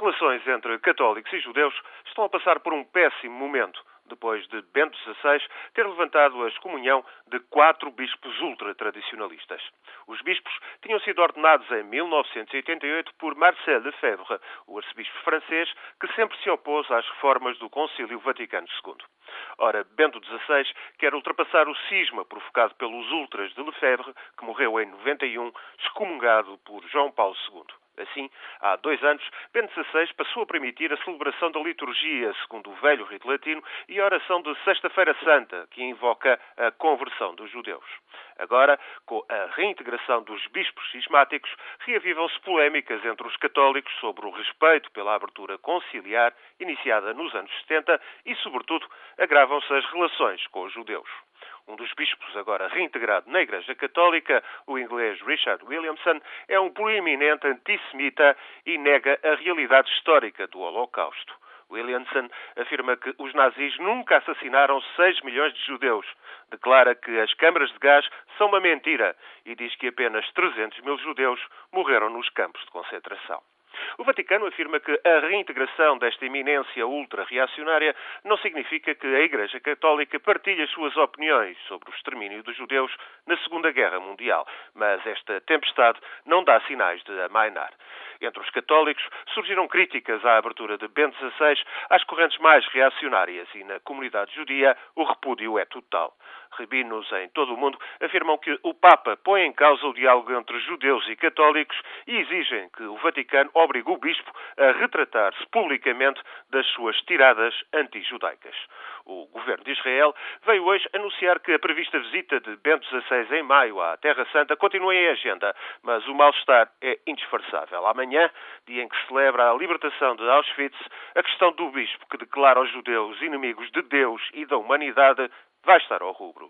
relações entre católicos e judeus estão a passar por um péssimo momento, depois de Bento XVI ter levantado a excomunhão de quatro bispos ultratradicionalistas. Os bispos tinham sido ordenados em 1988 por Marcel Lefebvre, o arcebispo francês que sempre se opôs às reformas do Concílio Vaticano II. Ora, Bento XVI quer ultrapassar o cisma provocado pelos ultras de Lefebvre, que morreu em 91, excomungado por João Paulo II. Assim, há dois anos, Bento XVI passou a permitir a celebração da liturgia segundo o velho rito latino e a oração de Sexta-feira Santa, que invoca a conversão dos judeus. Agora, com a reintegração dos bispos cismáticos, reavivam-se polémicas entre os católicos sobre o respeito pela abertura conciliar iniciada nos anos 70 e, sobretudo, agravam-se as relações com os judeus. Um dos bispos agora reintegrado na Igreja Católica, o inglês Richard Williamson, é um proeminente antissemita e nega a realidade histórica do Holocausto. Williamson afirma que os nazis nunca assassinaram 6 milhões de judeus, declara que as câmaras de gás são uma mentira e diz que apenas 300 mil judeus morreram nos campos de concentração. O Vaticano afirma que a reintegração desta eminência ultra-reacionária não significa que a Igreja Católica partilhe as suas opiniões sobre o extermínio dos judeus na Segunda Guerra Mundial, mas esta tempestade não dá sinais de amainar. Entre os católicos surgiram críticas à abertura de Bento XVI às correntes mais reacionárias e na comunidade judia o repúdio é total. Rabinos em todo o mundo afirmam que o Papa põe em causa o diálogo entre judeus e católicos e exigem que o Vaticano obrigue o Bispo a retratar-se publicamente das suas tiradas anti-judaicas. O governo de Israel veio hoje anunciar que a prevista visita de Bento XVI em maio à Terra Santa continua em agenda, mas o mal-estar é indisfarçável. Amanhã, dia em que se celebra a libertação de Auschwitz, a questão do Bispo que declara os judeus inimigos de Deus e da humanidade vai estar ao rubro.